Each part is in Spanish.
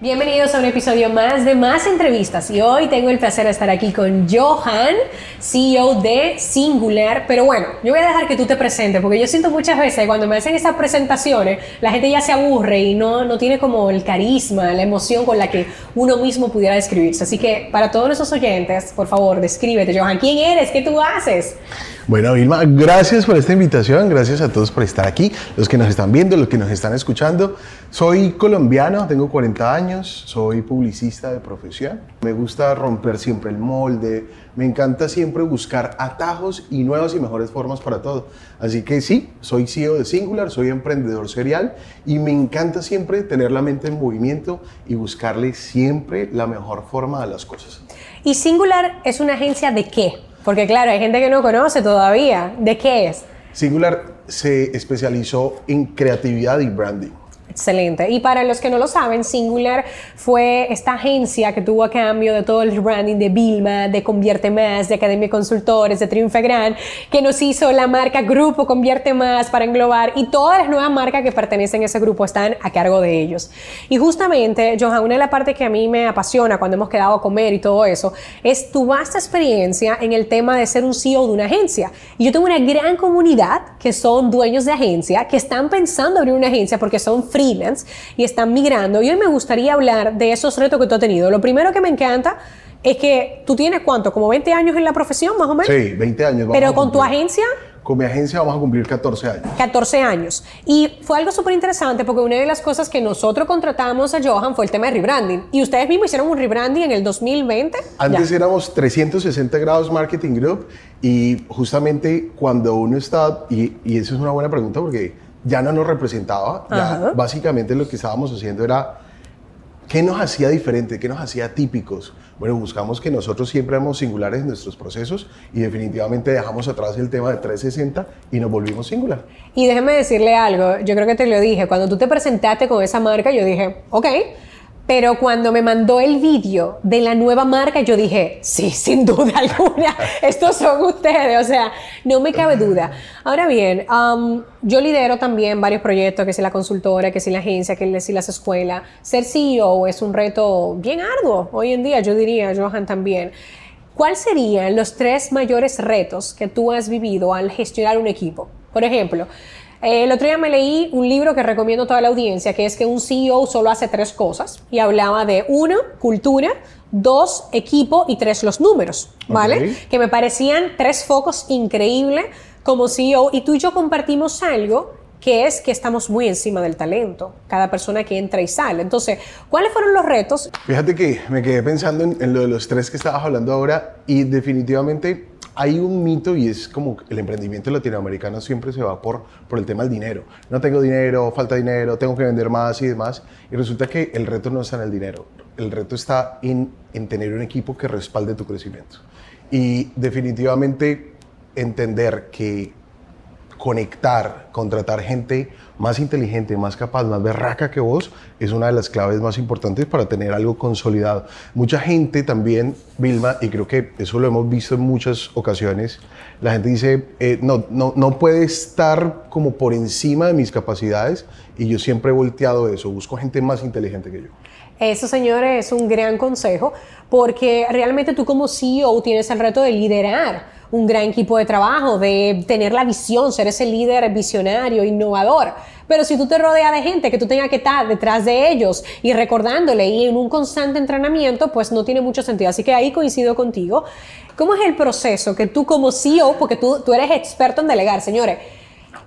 Bienvenidos a un episodio más de Más Entrevistas y hoy tengo el placer de estar aquí con Johan, CEO de Singular, pero bueno, yo voy a dejar que tú te presentes porque yo siento muchas veces cuando me hacen estas presentaciones la gente ya se aburre y no, no tiene como el carisma, la emoción con la que uno mismo pudiera describirse. Así que para todos nuestros oyentes, por favor, descríbete Johan, ¿quién eres? ¿Qué tú haces? Bueno, Vilma, gracias por esta invitación, gracias a todos por estar aquí, los que nos están viendo, los que nos están escuchando. Soy colombiano, tengo 40 años, soy publicista de profesión. Me gusta romper siempre el molde, me encanta siempre buscar atajos y nuevas y mejores formas para todo. Así que sí, soy CEO de Singular, soy emprendedor serial y me encanta siempre tener la mente en movimiento y buscarle siempre la mejor forma a las cosas. ¿Y Singular es una agencia de qué? Porque claro, hay gente que no conoce todavía. ¿De qué es? Singular se especializó en creatividad y branding. Excelente. Y para los que no lo saben, Singular fue esta agencia que tuvo a cambio de todo el branding de Vilma, de Convierte Más, de Academia Consultores, de Triunfe Gran, que nos hizo la marca Grupo Convierte Más para englobar y todas las nuevas marcas que pertenecen a ese grupo están a cargo de ellos. Y justamente, Johan, una de las partes que a mí me apasiona cuando hemos quedado a comer y todo eso es tu vasta experiencia en el tema de ser un CEO de una agencia. Y yo tengo una gran comunidad que son dueños de agencia, que están pensando abrir una agencia porque son free y están migrando. Y hoy me gustaría hablar de esos retos que tú has tenido. Lo primero que me encanta es que tú tienes cuánto, como 20 años en la profesión más o menos. Sí, 20 años. Pero con tu agencia... Con mi agencia vamos a cumplir 14 años. 14 años. Y fue algo súper interesante porque una de las cosas que nosotros contratamos a Johan fue el tema de rebranding. Y ustedes mismos hicieron un rebranding en el 2020. Antes éramos 360 grados Marketing Group y justamente cuando uno está, y, y eso es una buena pregunta porque ya no nos representaba. Ya básicamente lo que estábamos haciendo era qué nos hacía diferente, qué nos hacía típicos. Bueno, buscamos que nosotros siempre éramos singulares en nuestros procesos y definitivamente dejamos atrás el tema de 360 y nos volvimos singular. Y déjeme decirle algo, yo creo que te lo dije, cuando tú te presentaste con esa marca, yo dije, ok, pero cuando me mandó el vídeo de la nueva marca, yo dije, sí, sin duda alguna, estos son ustedes, o sea, no me cabe duda. Ahora bien, um, yo lidero también varios proyectos, que si la consultora, que si la agencia, que si las escuelas. Ser CEO es un reto bien arduo hoy en día, yo diría, Johan también. ¿Cuáles serían los tres mayores retos que tú has vivido al gestionar un equipo? Por ejemplo, eh, el otro día me leí un libro que recomiendo a toda la audiencia, que es que un CEO solo hace tres cosas y hablaba de uno, cultura, dos, equipo y tres, los números, ¿vale? Que me parecían tres focos increíbles como CEO y tú y yo compartimos algo que es que estamos muy encima del talento, cada persona que entra y sale. Entonces, ¿cuáles fueron los retos? Fíjate que me quedé pensando en, en lo de los tres que estabas hablando ahora y definitivamente hay un mito y es como el emprendimiento latinoamericano siempre se va por, por el tema del dinero. No tengo dinero, falta dinero, tengo que vender más y demás. Y resulta que el reto no está en el dinero. El reto está en, en tener un equipo que respalde tu crecimiento. Y definitivamente entender que conectar, contratar gente más inteligente, más capaz, más berraca que vos, es una de las claves más importantes para tener algo consolidado. Mucha gente también, Vilma, y creo que eso lo hemos visto en muchas ocasiones, la gente dice, eh, no, no, no puede estar como por encima de mis capacidades y yo siempre he volteado eso, busco gente más inteligente que yo. Eso, señores, es un gran consejo porque realmente tú como CEO tienes el reto de liderar un gran equipo de trabajo, de tener la visión, ser ese líder visionario, innovador. Pero si tú te rodeas de gente que tú tengas que estar detrás de ellos y recordándole y en un constante entrenamiento, pues no tiene mucho sentido. Así que ahí coincido contigo. ¿Cómo es el proceso que tú como CEO, porque tú, eres experto en delegar, señores?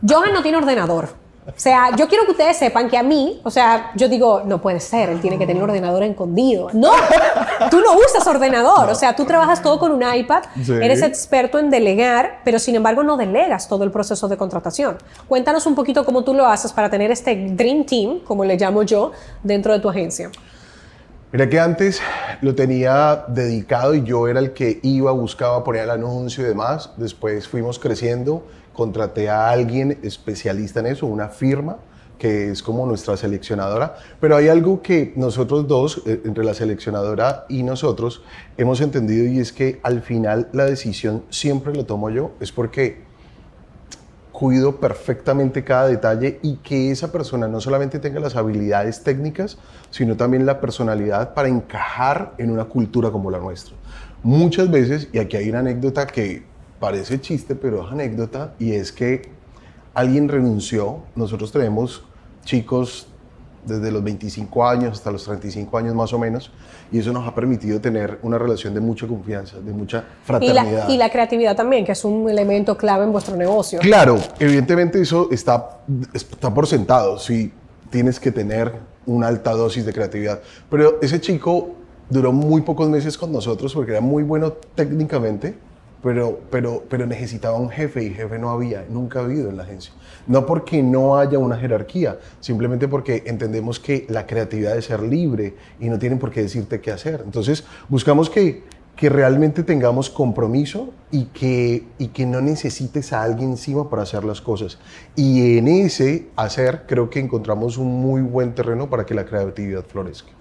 Johan no tiene ordenador. O sea, yo quiero que ustedes sepan que a mí, o sea, yo digo, no puede ser, él tiene que tener ordenador escondido. No, tú no usas ordenador, o sea, tú trabajas todo con un iPad, eres experto en delegar, pero sin embargo no delegas todo el proceso de contratación. Cuéntanos un poquito cómo tú lo haces para tener este Dream Team, como le llamo yo, dentro de tu agencia. Mira que antes lo tenía dedicado y yo era el que iba, buscaba, ponía el anuncio y demás. Después fuimos creciendo contraté a alguien especialista en eso, una firma que es como nuestra seleccionadora, pero hay algo que nosotros dos, eh, entre la seleccionadora y nosotros, hemos entendido y es que al final la decisión siempre la tomo yo, es porque cuido perfectamente cada detalle y que esa persona no solamente tenga las habilidades técnicas, sino también la personalidad para encajar en una cultura como la nuestra. Muchas veces, y aquí hay una anécdota que parece chiste, pero es anécdota, y es que alguien renunció, nosotros tenemos chicos desde los 25 años hasta los 35 años más o menos, y eso nos ha permitido tener una relación de mucha confianza, de mucha fraternidad. Y la, creatividad también, que es un elemento clave en vuestro negocio. Claro, evidentemente eso está, está por sentado, si tienes que tener una alta dosis de creatividad, pero ese chico duró muy pocos meses con nosotros porque era muy bueno técnicamente, pero, pero, pero necesitaba un jefe y jefe no había, nunca ha habido en la agencia. No porque no haya una jerarquía, simplemente porque entendemos que la creatividad debe ser libre y no tienen por qué decirte qué hacer. Entonces buscamos que, que realmente tengamos compromiso y que, y que no necesites a alguien encima para hacer las cosas. Y en ese hacer creo que encontramos un muy buen terreno para que la creatividad florezca.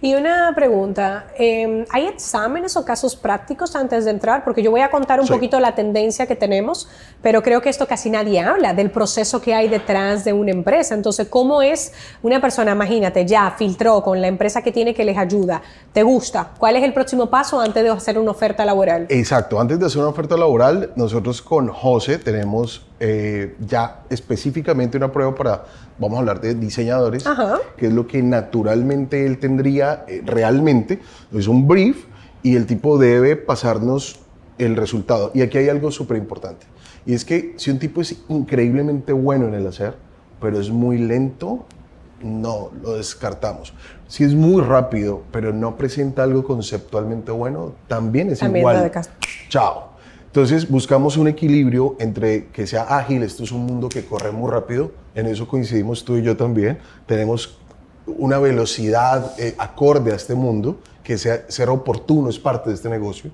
Y una pregunta, em, ¿hay exámenes o casos prácticos antes de entrar? Porque yo voy a contar un poquito la tendencia que tenemos, pero creo que esto casi nadie habla del proceso que hay detrás de una empresa. Entonces, ¿cómo es una persona, imagínate, ya filtró con la empresa que tiene que les ayuda, te gusta? ¿Cuál es el próximo paso antes de hacer una oferta laboral? Exacto, antes de hacer una oferta laboral, nosotros con José tenemos eh, ya específicamente una prueba para, vamos a hablar de diseñadores, que es lo que naturalmente él tendría eh, realmente. Es un brief y el tipo debe pasarnos el resultado. Y aquí hay algo súper importante. Y es que si un tipo es increíblemente bueno en el hacer, pero es muy lento, no, lo descartamos. Si es muy rápido, pero no presenta algo conceptualmente bueno, también es igual. Chao. Entonces buscamos un equilibrio entre que sea ágil, esto es un mundo que corre muy rápido, en eso coincidimos tú y yo también, tenemos una velocidad eh, acorde a este mundo, que sea, ser oportuno es parte de este negocio,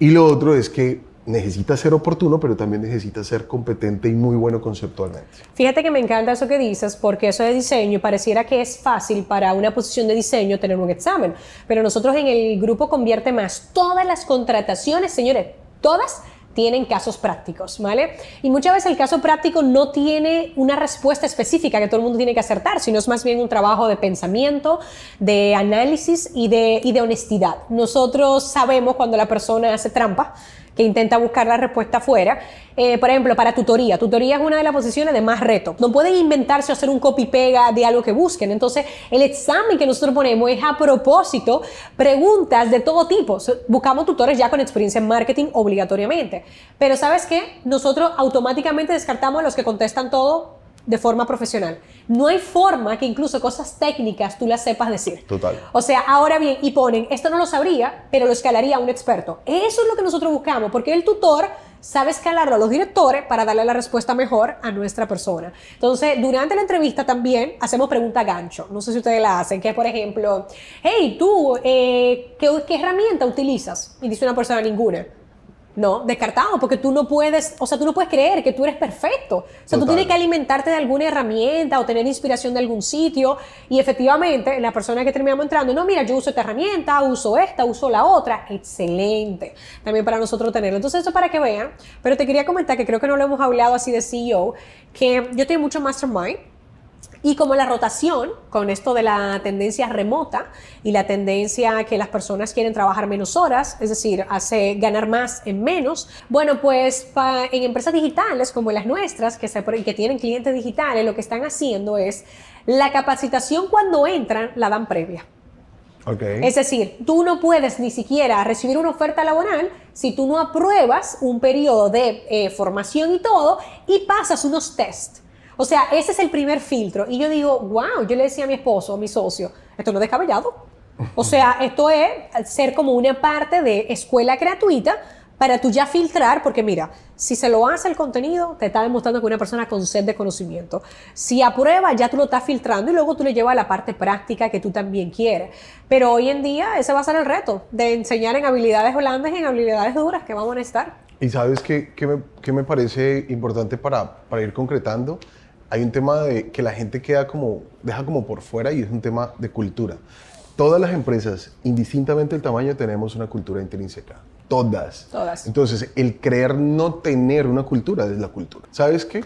y lo otro es que necesita ser oportuno, pero también necesita ser competente y muy bueno conceptualmente. Fíjate que me encanta eso que dices, porque eso de diseño pareciera que es fácil para una posición de diseño tener un examen, pero nosotros en el grupo Convierte Más, todas las contrataciones, señores, todas tienen casos prácticos, ¿vale? Y muchas veces el caso práctico no tiene una respuesta específica que todo el mundo tiene que acertar, sino es más bien un trabajo de pensamiento, de análisis y de, honestidad. Nosotros sabemos cuando la persona hace trampa, que intenta buscar la respuesta afuera. Eh, por ejemplo, para tutoría. Tutoría es una de las posiciones de más reto. No pueden inventarse o hacer un copy-pega de algo que busquen. Entonces, el examen que nosotros ponemos es a propósito preguntas de todo tipo. Buscamos tutores ya con experiencia en marketing obligatoriamente. Pero ¿sabes qué? Nosotros automáticamente descartamos a los que contestan todo de forma profesional. No hay forma que incluso cosas técnicas tú las sepas decir. Total. O sea, ahora bien, y ponen, esto no lo sabría, pero lo escalaría a un experto. Eso es lo que nosotros buscamos, porque el tutor sabe escalarlo a los directores para darle la respuesta mejor a nuestra persona. Entonces, durante la entrevista también hacemos pregunta gancho. No sé si ustedes la hacen, que es, por ejemplo, hey, tú, eh, ¿qué, ¿qué herramienta utilizas? Y dice una persona, ninguna. No, descartado, porque tú no puedes, o sea, tú no puedes creer que tú eres perfecto. O sea, tú tienes que alimentarte de alguna herramienta o tener inspiración de algún sitio. Y efectivamente, la persona que terminamos entrando, no, mira, yo uso esta herramienta, uso esta, uso la otra. Excelente. También para nosotros tenerlo. Entonces, eso para que vean. Pero te quería comentar que creo que no lo hemos hablado así de CEO, que yo tengo mucho mastermind y como la rotación, con esto de la tendencia remota y la tendencia que las personas quieren trabajar menos horas, es decir, hace ganar más en menos, bueno, pues en empresas digitales como las nuestras, que, se, que tienen clientes digitales, lo que están haciendo es la capacitación cuando entran la dan previa. Okay. Es decir, tú no puedes ni siquiera recibir una oferta laboral si tú no apruebas un periodo de eh, formación y todo y pasas unos tests. O sea, ese es el primer filtro. Y yo digo, wow, yo le decía a mi esposo, a mi socio, esto no es descabellado. O sea, esto es ser como una parte de escuela gratuita para tú ya filtrar, porque mira, si se lo hace el contenido, te está demostrando que una persona con sed de conocimiento. Si aprueba, ya tú lo estás filtrando y luego tú le llevas a la parte práctica que tú también quieres. Pero hoy en día ese va a ser el reto de enseñar en habilidades blandas y en habilidades duras que vamos a estar. Y sabes qué, qué, me, qué me parece importante para, para ir concretando? Hay un tema de que la gente queda como, deja como por fuera y es un tema de cultura. Todas las empresas, indistintamente del tamaño, tenemos una cultura intrínseca. Todas. Todas. Entonces, el creer no tener una cultura es la cultura. ¿Sabes qué?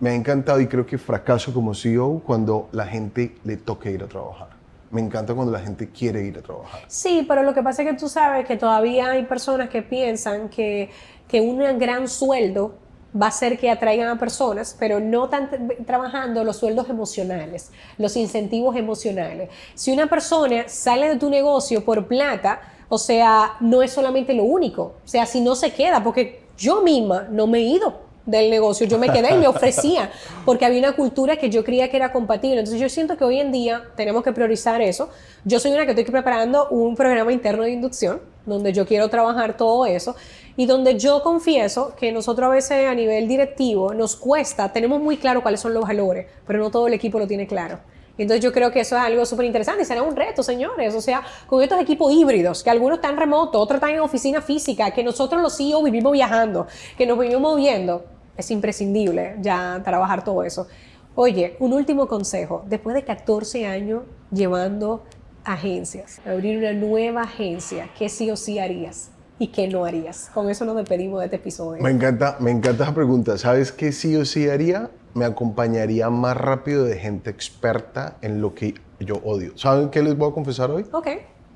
Me ha encantado y creo que fracaso como CEO cuando la gente le toque ir a trabajar. Me encanta cuando la gente quiere ir a trabajar. Sí, pero lo que pasa es que tú sabes que todavía hay personas que piensan que, que un gran sueldo va a ser que atraigan a personas, pero no están trabajando los sueldos emocionales, los incentivos emocionales. Si una persona sale de tu negocio por plata, o sea, no es solamente lo único. O sea, si no se queda, porque yo misma no me he ido del negocio. Yo me quedé y me ofrecía, porque había una cultura que yo creía que era compatible. Entonces yo siento que hoy en día tenemos que priorizar eso. Yo soy una que estoy preparando un programa interno de inducción, donde yo quiero trabajar todo eso, y donde yo confieso que nosotros a veces a nivel directivo nos cuesta, tenemos muy claro cuáles son los valores, pero no todo el equipo lo tiene claro. Entonces yo creo que eso es algo súper interesante y será un reto, señores. O sea, con estos equipos híbridos, que algunos están remotos, otros están en oficina física, que nosotros los CEO vivimos viajando, que nos vivimos moviendo, es imprescindible ya trabajar todo eso. Oye, un último consejo. Después de 14 años llevando agencias, abrir una nueva agencia, ¿qué sí o sí harías? ¿Y qué no harías? Con eso nos despedimos de este episodio. Me encanta, me encanta esa pregunta. ¿Sabes qué sí o sí haría? Me acompañaría más rápido de gente experta en lo que yo odio. ¿Saben qué les voy a confesar hoy? Ok.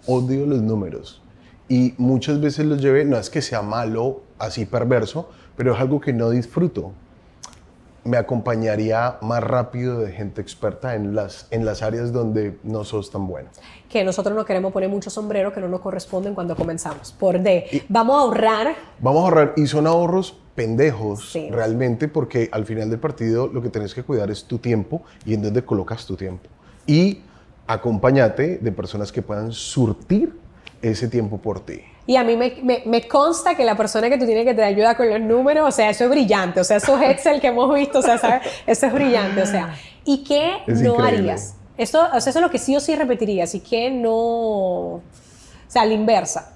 Odio los números. Y muchas veces los llevé, no es que sea malo, así perverso, pero es algo que no disfruto. Me acompañaría más rápido de gente experta en las, en las áreas donde no sos tan bueno. Que nosotros no queremos poner muchos sombreros que no nos corresponden cuando comenzamos. Por D, vamos a ahorrar. Vamos a ahorrar y son ahorros pendejos realmente porque al final del partido lo que tenés que cuidar es tu tiempo y en dónde colocas tu tiempo. Y acompáñate de personas que puedan surtir ese tiempo por ti. Y a mí me, me, consta que la persona que tú tienes que te ayuda con los números, o sea, eso es brillante, o sea, esos Excel que hemos visto, o sea, ¿sabes? eso es brillante, o sea, ¿y qué no harías? Esto, o sea, eso es lo que sí o sí repetirías, ¿y qué no, o sea, a la inversa?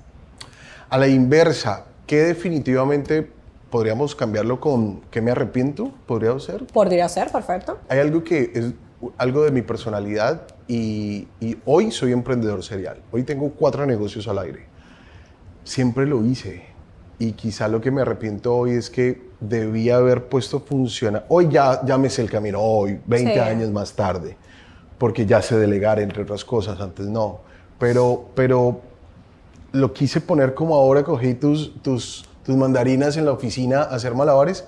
A la inversa, ¿qué definitivamente podríamos cambiarlo con ¿qué me arrepiento? ¿Podría ser? Podría ser, perfecto. Hay algo que es algo de mi personalidad y, y hoy soy emprendedor serial. Hoy tengo cuatro negocios al aire siempre lo hice. Y quizá lo que me arrepiento hoy es que debía haber puesto funcionar. Hoy ya, ya me sé el camino, hoy, 20 años más tarde, porque ya sé delegar, entre otras cosas, antes no. Pero, pero lo quise poner como ahora cogí tus, tus, tus mandarinas en la oficina a hacer malabares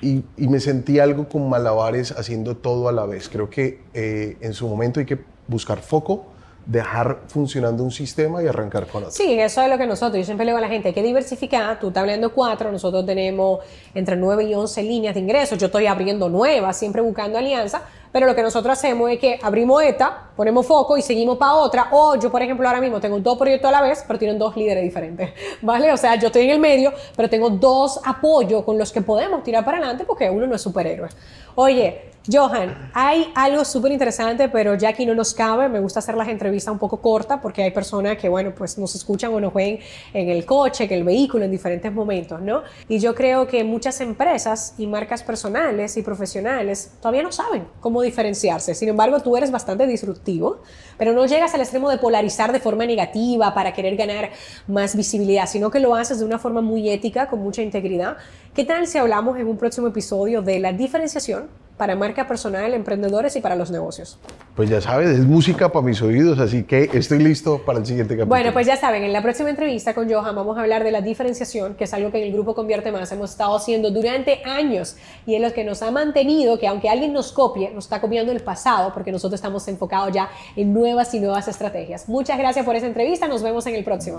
y, y, me sentí algo con malabares haciendo todo a la vez. Creo que eh, en su momento hay que buscar foco, dejar funcionando un sistema y arrancar con otro. Sí, eso es lo que nosotros, yo siempre le digo a la gente, hay que diversificar, tú estás hablando cuatro, nosotros tenemos entre 9 y 11 líneas de ingresos, yo estoy abriendo nuevas, siempre buscando alianza, pero lo que nosotros hacemos es que abrimos esta, ponemos foco y seguimos para otra, o yo por ejemplo ahora mismo tengo dos proyectos a la vez, pero tienen dos líderes diferentes, ¿vale? O sea, yo estoy en el medio, pero tengo dos apoyos con los que podemos tirar para adelante porque uno no es superhéroe. Oye, Johan, hay algo súper interesante, pero ya aquí no nos cabe. Me gusta hacer las entrevistas un poco cortas porque hay personas que, bueno, pues nos escuchan o nos ven en el coche, en el vehículo, en diferentes momentos, ¿no? Y yo creo que muchas empresas y marcas personales y profesionales todavía no saben diferenciarse. Sin embargo, tú eres bastante disruptivo, pero no llegas al extremo de polarizar de forma negativa para querer ganar más visibilidad, sino que lo haces de una forma muy ética, con mucha integridad. ¿Qué tal si hablamos en un próximo episodio de la diferenciación para marca personal, emprendedores y para los negocios. Pues ya sabes, es música para mis oídos, así que estoy listo para el siguiente capítulo. Bueno, pues ya saben, en la próxima entrevista con Johan vamos a hablar de la diferenciación, que es algo que en el grupo Convierte Más hemos estado haciendo durante años y es lo que nos ha mantenido que aunque alguien nos copie, nos está copiando el pasado porque nosotros estamos enfocados ya en nuevas y nuevas estrategias. Muchas gracias por esa entrevista, nos vemos en el próximo.